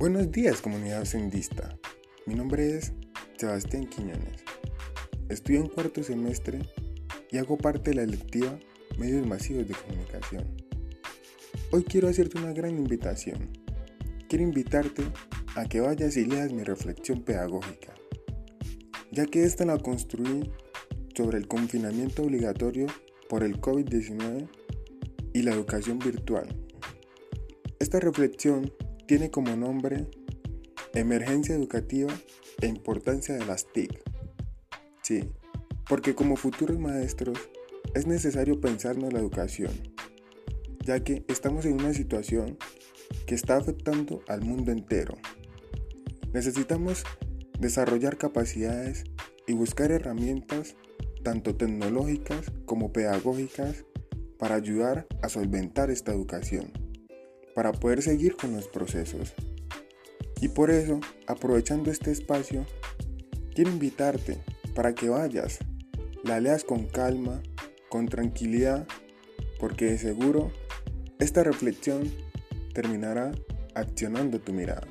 Buenos días comunidad sendista. Mi nombre es Sebastián Quiñones. Estudio en cuarto semestre y hago parte de la electiva Medios Masivos de Comunicación. Hoy quiero hacerte una gran invitación. Quiero invitarte a que vayas y leas mi reflexión pedagógica, ya que esta la construí sobre el confinamiento obligatorio por el COVID-19 y la educación virtual. Esta reflexión tiene como nombre Emergencia Educativa e Importancia de las TIC. Sí, porque como futuros maestros es necesario pensarnos en la educación, ya que estamos en una situación que está afectando al mundo entero. Necesitamos desarrollar capacidades y buscar herramientas tanto tecnológicas como pedagógicas para ayudar a solventar esta educación para poder seguir con los procesos. Y por eso, aprovechando este espacio, quiero invitarte para que vayas, la leas con calma, con tranquilidad, porque de seguro esta reflexión terminará accionando tu mirada.